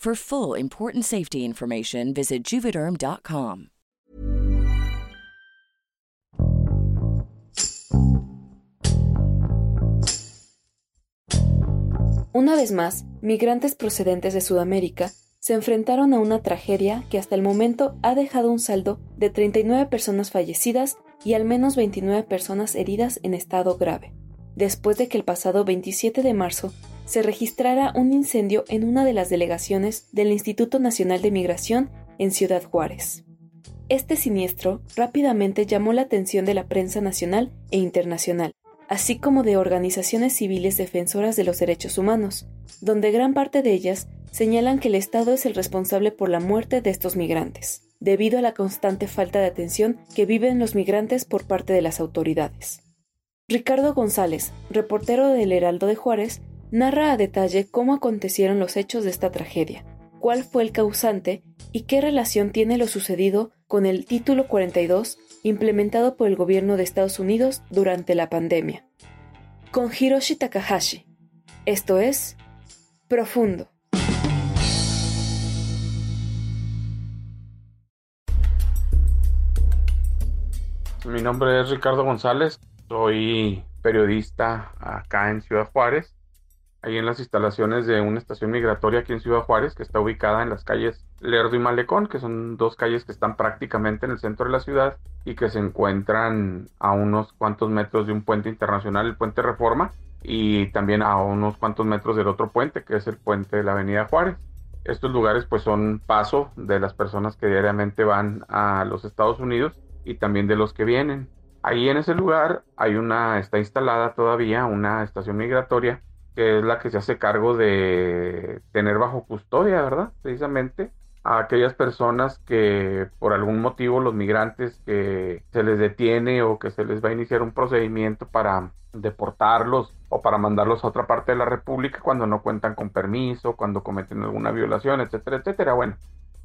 For full important safety information, visit juvederm.com. Una vez más, migrantes procedentes de Sudamérica se enfrentaron a una tragedia que hasta el momento ha dejado un saldo de 39 personas fallecidas y al menos 29 personas heridas en estado grave, después de que el pasado 27 de marzo se registrara un incendio en una de las delegaciones del Instituto Nacional de Migración en Ciudad Juárez. Este siniestro rápidamente llamó la atención de la prensa nacional e internacional, así como de organizaciones civiles defensoras de los derechos humanos, donde gran parte de ellas señalan que el Estado es el responsable por la muerte de estos migrantes, debido a la constante falta de atención que viven los migrantes por parte de las autoridades. Ricardo González, reportero del Heraldo de Juárez, narra a detalle cómo acontecieron los hechos de esta tragedia, cuál fue el causante y qué relación tiene lo sucedido con el Título 42 implementado por el gobierno de Estados Unidos durante la pandemia. Con Hiroshi Takahashi. Esto es Profundo. Mi nombre es Ricardo González, soy periodista acá en Ciudad Juárez ahí en las instalaciones de una estación migratoria aquí en Ciudad Juárez, que está ubicada en las calles Lerdo y Malecón, que son dos calles que están prácticamente en el centro de la ciudad y que se encuentran a unos cuantos metros de un puente internacional, el puente Reforma, y también a unos cuantos metros del otro puente, que es el puente de la Avenida Juárez. Estos lugares pues son paso de las personas que diariamente van a los Estados Unidos y también de los que vienen. Ahí en ese lugar hay una, está instalada todavía una estación migratoria que es la que se hace cargo de tener bajo custodia, ¿verdad? Precisamente a aquellas personas que por algún motivo los migrantes que se les detiene o que se les va a iniciar un procedimiento para deportarlos o para mandarlos a otra parte de la República cuando no cuentan con permiso, cuando cometen alguna violación, etcétera, etcétera. Bueno,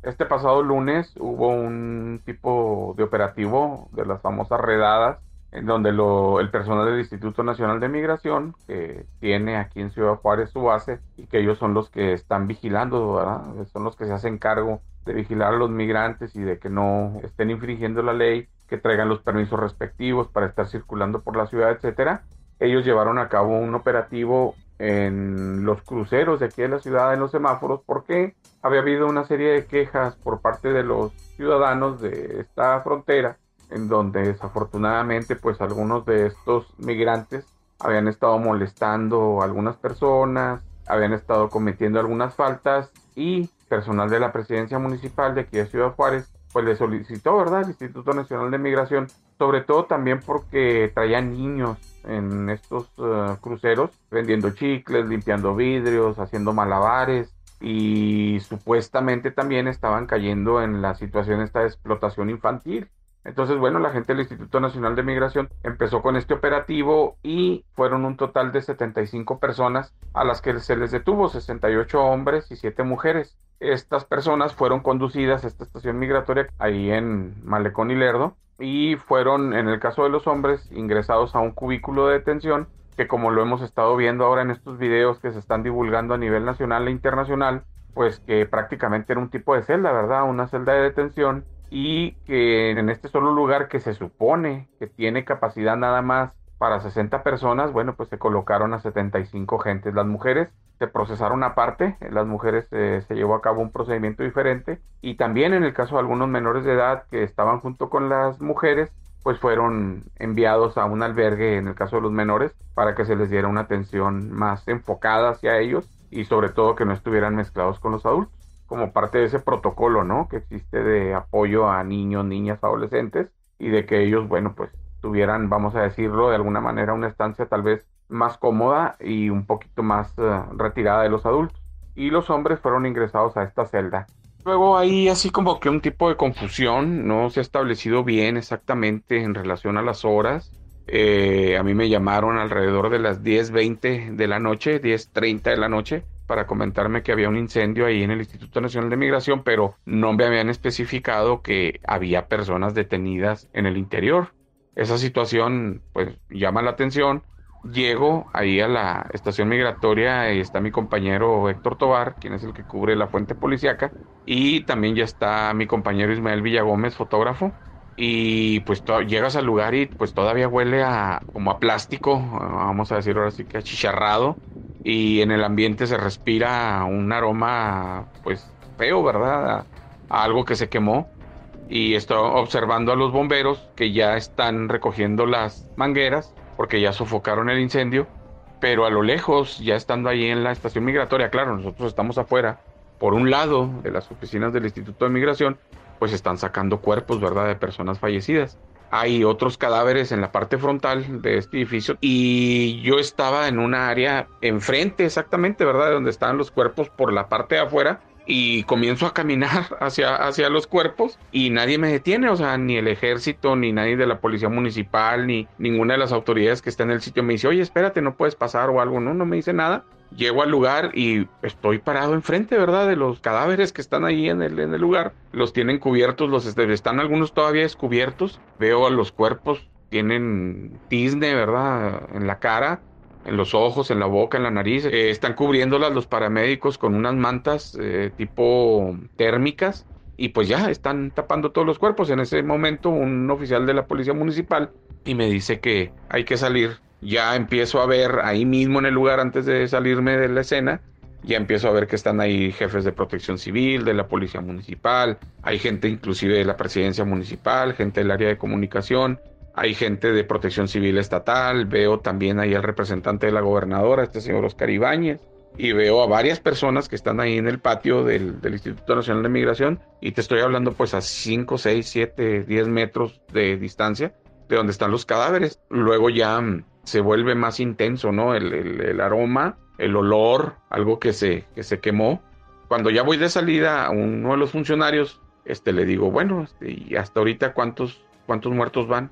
este pasado lunes hubo un tipo de operativo de las famosas redadas en donde el personal del Instituto Nacional de Migración, que tiene aquí en Ciudad Juárez su base, y que ellos son los que están vigilando, son los que se hacen cargo de vigilar a los migrantes y de que no estén infringiendo la ley, que traigan los permisos respectivos para estar circulando por la ciudad, etcétera. Ellos llevaron a cabo un operativo en los cruceros de aquí de la ciudad, en los semáforos, porque había habido una serie de quejas por parte de los ciudadanos de esta frontera en donde desafortunadamente pues algunos de estos migrantes habían estado molestando a algunas personas, habían estado cometiendo algunas faltas y personal de la presidencia municipal de aquí de Ciudad Juárez pues le solicitó, ¿verdad?, el Instituto Nacional de Migración, sobre todo también porque traían niños en estos eh, cruceros, vendiendo chicles, limpiando vidrios, haciendo malabares y supuestamente también estaban cayendo en la situación esta de explotación infantil. Entonces, bueno, la gente del Instituto Nacional de Migración empezó con este operativo y fueron un total de 75 personas a las que se les detuvo, 68 hombres y 7 mujeres. Estas personas fueron conducidas a esta estación migratoria ahí en Malecón y Lerdo y fueron, en el caso de los hombres, ingresados a un cubículo de detención que como lo hemos estado viendo ahora en estos videos que se están divulgando a nivel nacional e internacional, pues que prácticamente era un tipo de celda, ¿verdad? Una celda de detención y que en este solo lugar que se supone que tiene capacidad nada más para 60 personas, bueno, pues se colocaron a 75 gentes. Las mujeres se procesaron aparte, las mujeres eh, se llevó a cabo un procedimiento diferente y también en el caso de algunos menores de edad que estaban junto con las mujeres, pues fueron enviados a un albergue en el caso de los menores para que se les diera una atención más enfocada hacia ellos y sobre todo que no estuvieran mezclados con los adultos como parte de ese protocolo, ¿no? Que existe de apoyo a niños, niñas, adolescentes y de que ellos, bueno, pues tuvieran, vamos a decirlo, de alguna manera una estancia tal vez más cómoda y un poquito más eh, retirada de los adultos. Y los hombres fueron ingresados a esta celda. Luego hay así como que un tipo de confusión, no se ha establecido bien exactamente en relación a las horas. Eh, a mí me llamaron alrededor de las 10.20 de la noche, 10.30 de la noche, para comentarme que había un incendio ahí en el Instituto Nacional de Migración, pero no me habían especificado que había personas detenidas en el interior. Esa situación pues llama la atención. Llego ahí a la estación migratoria y está mi compañero Héctor Tobar, quien es el que cubre la fuente policíaca, y también ya está mi compañero Ismael Villagómez, fotógrafo. Y pues llegas al lugar y pues todavía huele a como a plástico, vamos a decir ahora sí que achicharrado y en el ambiente se respira un aroma pues feo, ¿verdad? A, algo que se quemó y estoy observando a los bomberos que ya están recogiendo las mangueras porque ya sofocaron el incendio, pero a lo lejos, ya estando ahí en la estación migratoria, claro, nosotros estamos afuera, por un lado de las oficinas del Instituto de Migración, pues están sacando cuerpos, ¿verdad?, de personas fallecidas hay otros cadáveres en la parte frontal de este edificio y yo estaba en una área enfrente exactamente, ¿verdad? Donde estaban los cuerpos por la parte de afuera y comienzo a caminar hacia, hacia los cuerpos y nadie me detiene, o sea, ni el ejército, ni nadie de la policía municipal, ni ninguna de las autoridades que está en el sitio me dice, oye, espérate, no puedes pasar o algo, no, no me dice nada. Llego al lugar y estoy parado enfrente, ¿verdad? De los cadáveres que están ahí en el, en el lugar. Los tienen cubiertos, los están algunos todavía descubiertos. Veo a los cuerpos, tienen tizne, ¿verdad? En la cara en los ojos, en la boca, en la nariz. Eh, están cubriéndolas los paramédicos con unas mantas eh, tipo térmicas y pues ya están tapando todos los cuerpos. En ese momento un oficial de la policía municipal y me dice que hay que salir. Ya empiezo a ver ahí mismo en el lugar antes de salirme de la escena. Ya empiezo a ver que están ahí jefes de protección civil, de la policía municipal, hay gente inclusive de la presidencia municipal, gente del área de comunicación, hay gente de protección civil estatal, veo también ahí al representante de la gobernadora, este señor Oscar Ibáñez, y veo a varias personas que están ahí en el patio del, Instituto Nacional de Migración, y te estoy hablando pues a 5, 6, 7, 10 metros de distancia de donde están los cadáveres. Luego ya mm, se vuelve más intenso, ¿no? El, aroma, el olor, algo que se, que se quemó. Cuando ya voy de salida a uno de los funcionarios, este, le digo, bueno, este, ¿y hasta ahorita cuántos, cuántos muertos van?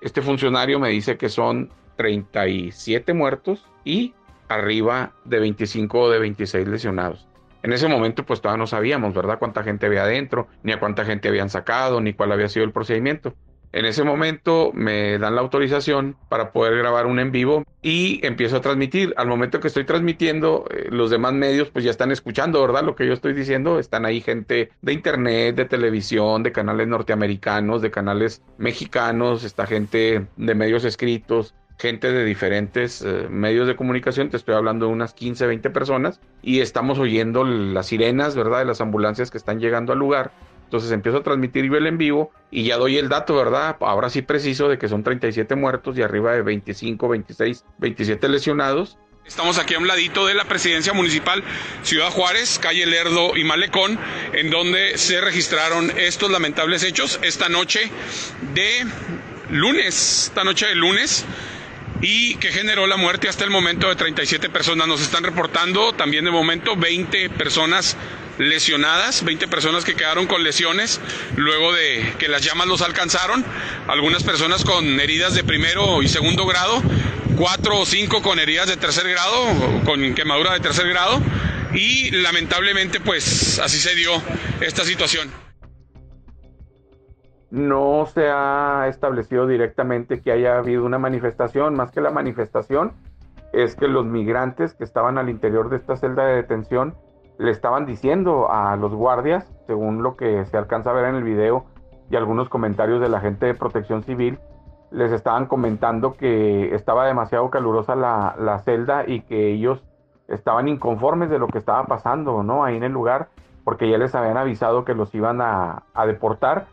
Este funcionario me dice que son 37 muertos y arriba de 25 o de 26 lesionados. En ese momento pues todavía no sabíamos, ¿verdad? Cuánta gente había adentro, ni a cuánta gente habían sacado, ni cuál había sido el procedimiento. En ese momento me dan la autorización para poder grabar un en vivo y empiezo a transmitir. Al momento que estoy transmitiendo, eh, los demás medios pues ya están escuchando, ¿verdad? Lo que yo estoy diciendo. Están ahí gente de internet, de televisión, de canales norteamericanos, de canales mexicanos, está gente de medios escritos, gente de diferentes eh, medios de comunicación, te estoy hablando de unas 15, 20 personas, y estamos oyendo las sirenas, ¿verdad? De las ambulancias que están llegando al lugar entonces empiezo a transmitir yo el en vivo y ya doy el dato, ¿verdad? Ahora sí preciso de que son 37 muertos y arriba de 25, 26, 27 lesionados. Estamos aquí a un ladito de la presidencia municipal Ciudad Juárez, calle Lerdo y Malecón, en donde se registraron estos lamentables hechos esta noche de lunes, esta noche de lunes y que generó la muerte hasta el momento de 37 personas. Nos están reportando también de momento 20 personas lesionadas, 20 personas que quedaron con lesiones luego de que las llamas los alcanzaron, algunas personas con heridas de primero y segundo grado, cuatro o cinco con heridas de tercer grado, con quemadura de tercer grado y lamentablemente pues así se dio esta situación. No se ha establecido directamente que haya habido una manifestación, más que la manifestación es que los migrantes que estaban al interior de esta celda de detención le estaban diciendo a los guardias, según lo que se alcanza a ver en el video y algunos comentarios de la gente de protección civil, les estaban comentando que estaba demasiado calurosa la, la celda y que ellos estaban inconformes de lo que estaba pasando, ¿no? Ahí en el lugar, porque ya les habían avisado que los iban a, a deportar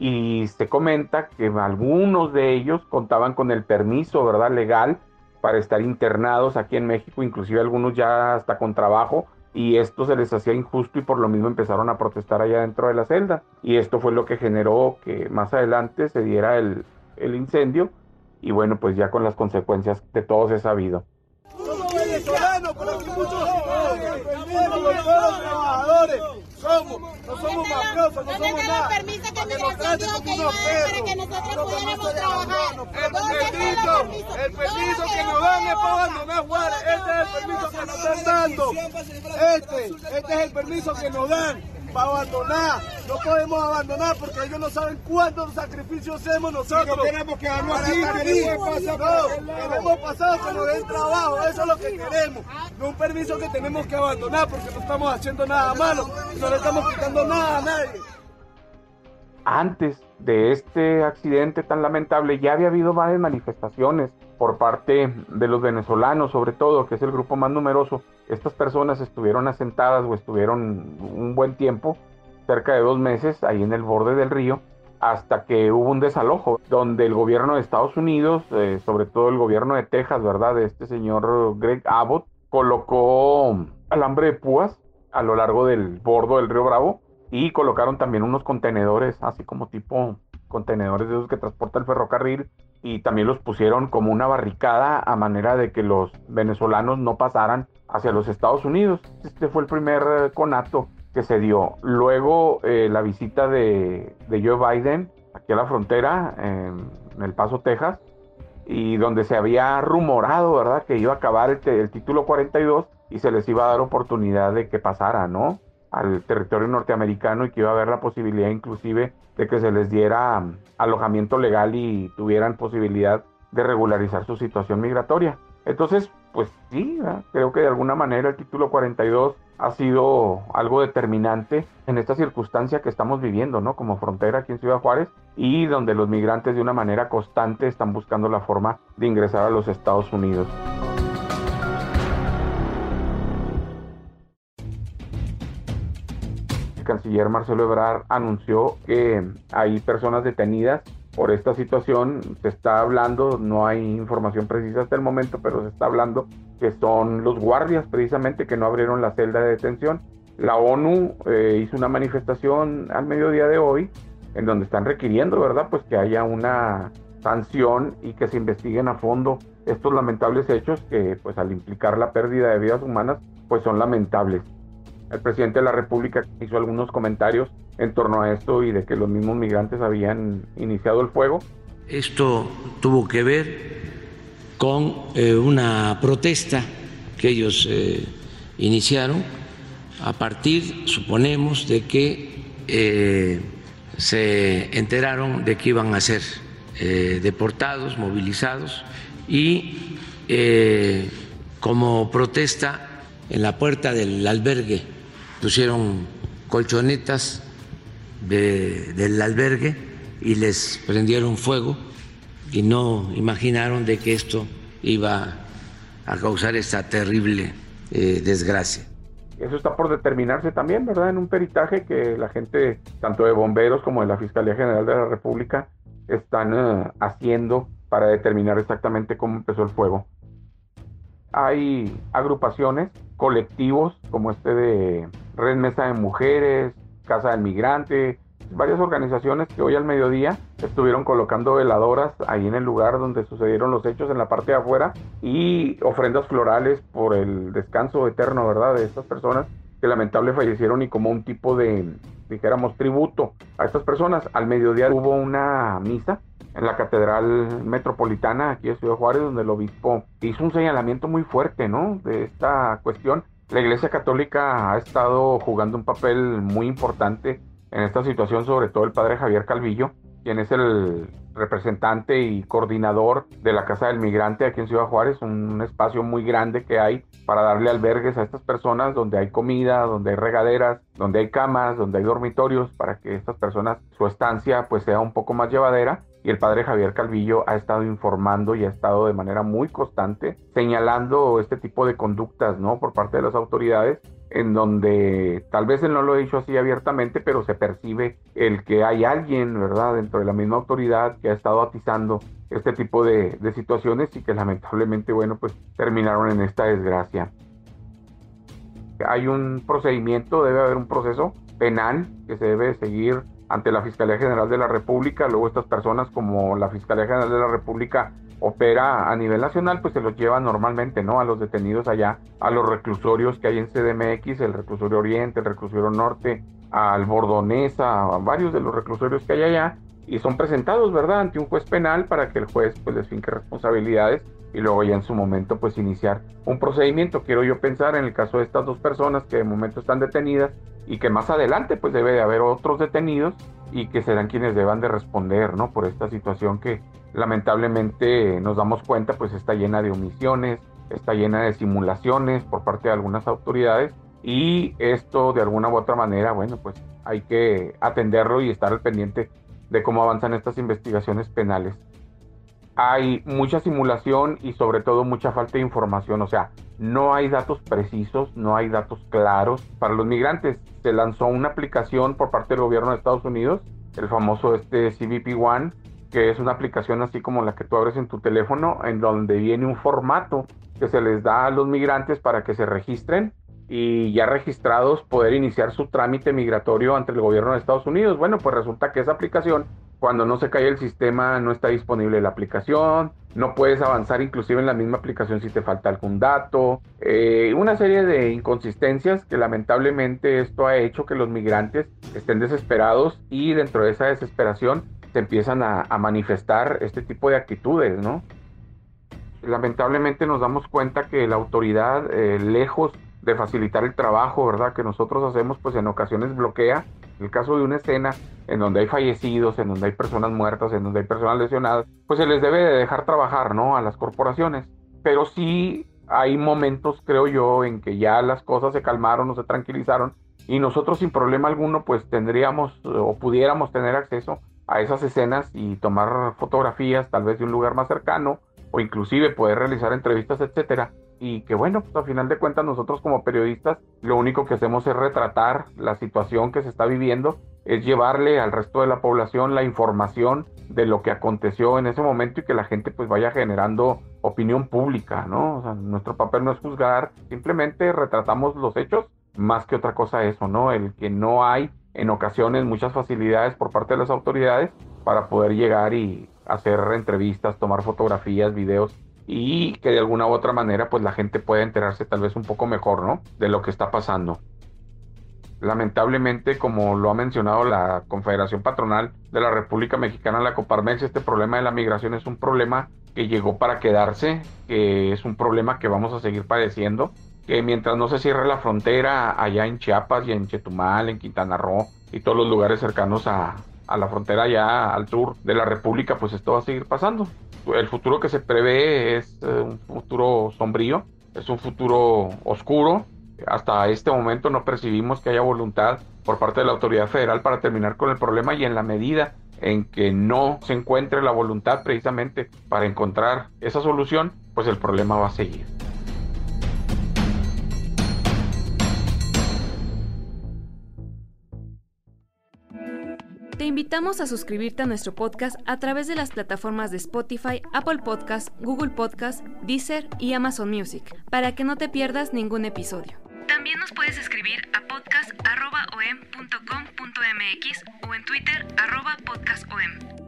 y se comenta que algunos de ellos contaban con el permiso, ¿verdad? Legal para estar internados aquí en México, inclusive algunos ya hasta con trabajo, y esto se les hacía injusto y por lo mismo empezaron a protestar allá dentro de la celda. Y esto fue lo que generó que más adelante se diera el, el incendio y bueno, pues ya con las consecuencias de todos es sabido. Somos no somos mafiosos, no somos nada. permiso que migración dijo que iba a dar para que nosotros pudiéramos trabajar. El permiso, el permiso que nos dan es para abandonar Juárez. Este es el permiso que nos están dando. Este, este es el permiso que nos dan para abandonar. No podemos abandonar porque ellos no saben cuántos sacrificios hacemos nosotros. No queremos quedarnos aquí, queremos pasar. No, queremos pasar que nos den trabajo, eso es lo que queremos. No un permiso que tenemos que abandonar porque no estamos haciendo nada malo, no le estamos quitando nada a nadie. Antes de este accidente tan lamentable ya había habido varias manifestaciones por parte de los venezolanos, sobre todo, que es el grupo más numeroso. Estas personas estuvieron asentadas o estuvieron un buen tiempo, cerca de dos meses, ahí en el borde del río, hasta que hubo un desalojo, donde el gobierno de Estados Unidos, eh, sobre todo el gobierno de Texas, ¿verdad? De este señor Greg Abbott, colocó alambre de púas a lo largo del bordo del río Bravo y colocaron también unos contenedores, así como tipo contenedores de esos que transporta el ferrocarril y también los pusieron como una barricada a manera de que los venezolanos no pasaran hacia los Estados Unidos. Este fue el primer eh, conato que se dio. Luego eh, la visita de, Joe Biden aquí a la frontera, en, El Paso, Texas, y donde se había rumorado, ¿verdad?, que iba a acabar el, el título 42 y se les iba a dar oportunidad de que pasara, ¿no? Al territorio norteamericano y que iba a haber la posibilidad inclusive de que se les diera um, alojamiento legal y tuvieran posibilidad de regularizar su situación migratoria. Entonces, pues sí, creo que de alguna manera el título 42 ha sido algo determinante en esta circunstancia que estamos viviendo, ¿no? Como frontera aquí en Ciudad Juárez y donde los migrantes de una manera constante están buscando la forma de ingresar a los Estados Unidos. Canciller Marcelo Ebrard anunció que hay personas detenidas por esta situación. Se está hablando, no hay información precisa hasta el momento, pero se está hablando que son los guardias precisamente que no abrieron la celda de detención. La ONU eh, hizo una manifestación al mediodía de hoy en donde están requiriendo, ¿verdad? Pues que haya una sanción y que se investiguen a fondo estos lamentables hechos que pues al implicar la pérdida de vidas humanas pues son lamentables el presidente de la República hizo algunos comentarios en torno a esto y de que los mismos migrantes habían iniciado el fuego. Esto tuvo que ver con eh, una protesta que ellos eh, iniciaron a partir, suponemos, de que eh, se enteraron de que iban a ser deportados, movilizados y como protesta en la puerta del albergue pusieron colchonetas del albergue y les prendieron fuego y no imaginaron de que esto iba a causar esta terrible eh, desgracia. Eso está por determinarse también, ¿verdad? En un peritaje que la gente, tanto de bomberos como de la Fiscalía General de la República, están eh, haciendo para determinar exactamente cómo empezó el fuego. Hay agrupaciones, colectivos como este de Red Mesa de Mujeres, Casa del Migrante, varias organizaciones que hoy al mediodía estuvieron colocando veladoras ahí en el lugar donde sucedieron los hechos en la parte de afuera y ofrendas florales por el descanso eterno, ¿verdad?, de estas personas que lamentablemente fallecieron y como un tipo de, dijéramos, tributo a estas personas. Al mediodía hubo una misa en la Catedral Metropolitana aquí de Ciudad Juárez, donde el obispo hizo un señalamiento muy fuerte, ¿no?, de esta cuestión la Iglesia Católica ha estado jugando un papel muy importante en esta situación, sobre todo el padre Javier Calvillo, quien es el representante y coordinador de la Casa del Migrante aquí en Ciudad Juárez, un espacio muy grande que hay para darle albergues a estas personas, donde hay comida, donde hay regaderas, donde hay camas, donde hay dormitorios, para que estas personas, su estancia pues sea un poco más llevadera y el padre Javier Calvillo ha estado informando y ha estado de manera muy constante señalando este tipo de conductas, ¿no? Por parte de las autoridades en donde tal vez él no lo ha dicho así abiertamente, pero se percibe el que hay alguien, ¿verdad?, dentro de la misma autoridad que ha estado atizando este tipo de, de situaciones y que lamentablemente, bueno, pues terminaron en esta desgracia. Hay un procedimiento, debe haber un proceso penal que se debe seguir ante la Fiscalía General de la República, luego estas personas como la Fiscalía General de la República opera a nivel nacional, pues se los lleva normalmente, ¿no? A los detenidos allá, a los reclusorios que hay en CDMX, el reclusorio Oriente, el reclusorio Norte, al Bordonesa, a varios de los reclusorios que hay allá, y son presentados, ¿verdad?, ante un juez penal para que el juez pues les finque responsabilidades y luego ya en su momento pues iniciar un procedimiento. Quiero yo pensar en el caso de estas dos personas que de momento están detenidas y que más adelante pues debe de haber otros detenidos y que serán quienes deban de responder, ¿no? Por esta situación que lamentablemente nos damos cuenta pues está llena de omisiones, está llena de simulaciones por parte de algunas autoridades y esto de alguna u otra manera, bueno, pues hay que atenderlo y estar al pendiente de cómo avanzan estas investigaciones penales hay mucha simulación y sobre todo mucha falta de información, o sea, no hay datos precisos, no hay datos claros. Para los migrantes se lanzó una aplicación por parte del gobierno de Estados Unidos, el famoso este CBP One, que es una aplicación así como la que tú abres en tu teléfono, en donde viene un formato que se les da a los migrantes para que se registren y ya registrados poder iniciar su trámite migratorio ante el gobierno de Estados Unidos. Bueno, pues resulta que esa aplicación cuando no se cae el sistema no está disponible la aplicación, no puedes avanzar inclusive en la misma aplicación si te falta algún dato, eh, una serie de inconsistencias que lamentablemente esto ha hecho que los migrantes estén desesperados y dentro de esa desesperación se empiezan a, manifestar este tipo de actitudes, ¿no? Lamentablemente nos damos cuenta que la autoridad, eh, lejos de facilitar el trabajo, ¿verdad? Que nosotros hacemos, pues en ocasiones bloquea. El caso de una escena en donde hay fallecidos, en donde hay personas muertas, en donde hay personas lesionadas, pues se les debe de dejar trabajar, ¿no? A las corporaciones. Pero sí hay momentos, creo yo, en que ya las cosas se calmaron o se tranquilizaron y nosotros sin problema alguno, pues tendríamos o pudiéramos tener acceso a esas escenas y tomar fotografías tal vez de un lugar más cercano o inclusive poder realizar entrevistas, etcétera y que bueno, pues a final de cuentas nosotros como periodistas lo único que hacemos es retratar la situación que se está viviendo, es llevarle al resto de la población la información de lo que aconteció en ese momento y que la gente pues vaya generando opinión pública, ¿no? O sea, nuestro papel no es juzgar, simplemente retratamos los hechos más que otra cosa eso, ¿no? El que no hay en ocasiones muchas facilidades por parte de las autoridades para poder llegar y hacer entrevistas, tomar fotografías, videos y que de alguna u otra manera pues la gente pueda enterarse tal vez un poco mejor, ¿no? De lo que está pasando. Lamentablemente, como lo ha mencionado la Confederación Patronal de la República Mexicana, la Coparmex, este problema de la migración es un problema que llegó para quedarse, que es un problema que vamos a seguir padeciendo, que mientras no se cierre la frontera allá en Chiapas y en Chetumal, en Quintana Roo y todos los lugares cercanos a, a la frontera allá al sur de la República, pues esto va a seguir pasando el futuro que se prevé es eh, un futuro sombrío, es un futuro oscuro. Hasta este momento no percibimos que haya voluntad por parte de la autoridad federal para terminar con el problema y en la medida en que no se encuentre la voluntad precisamente para encontrar esa solución, pues el problema va a seguir. Invitamos a suscribirte a nuestro podcast a través de las plataformas de Spotify, Apple Podcast, Google Podcast, Deezer y Amazon Music, para que no te pierdas ningún episodio. También nos puedes escribir a podcast.om.com.mx o en Twitter podcastom.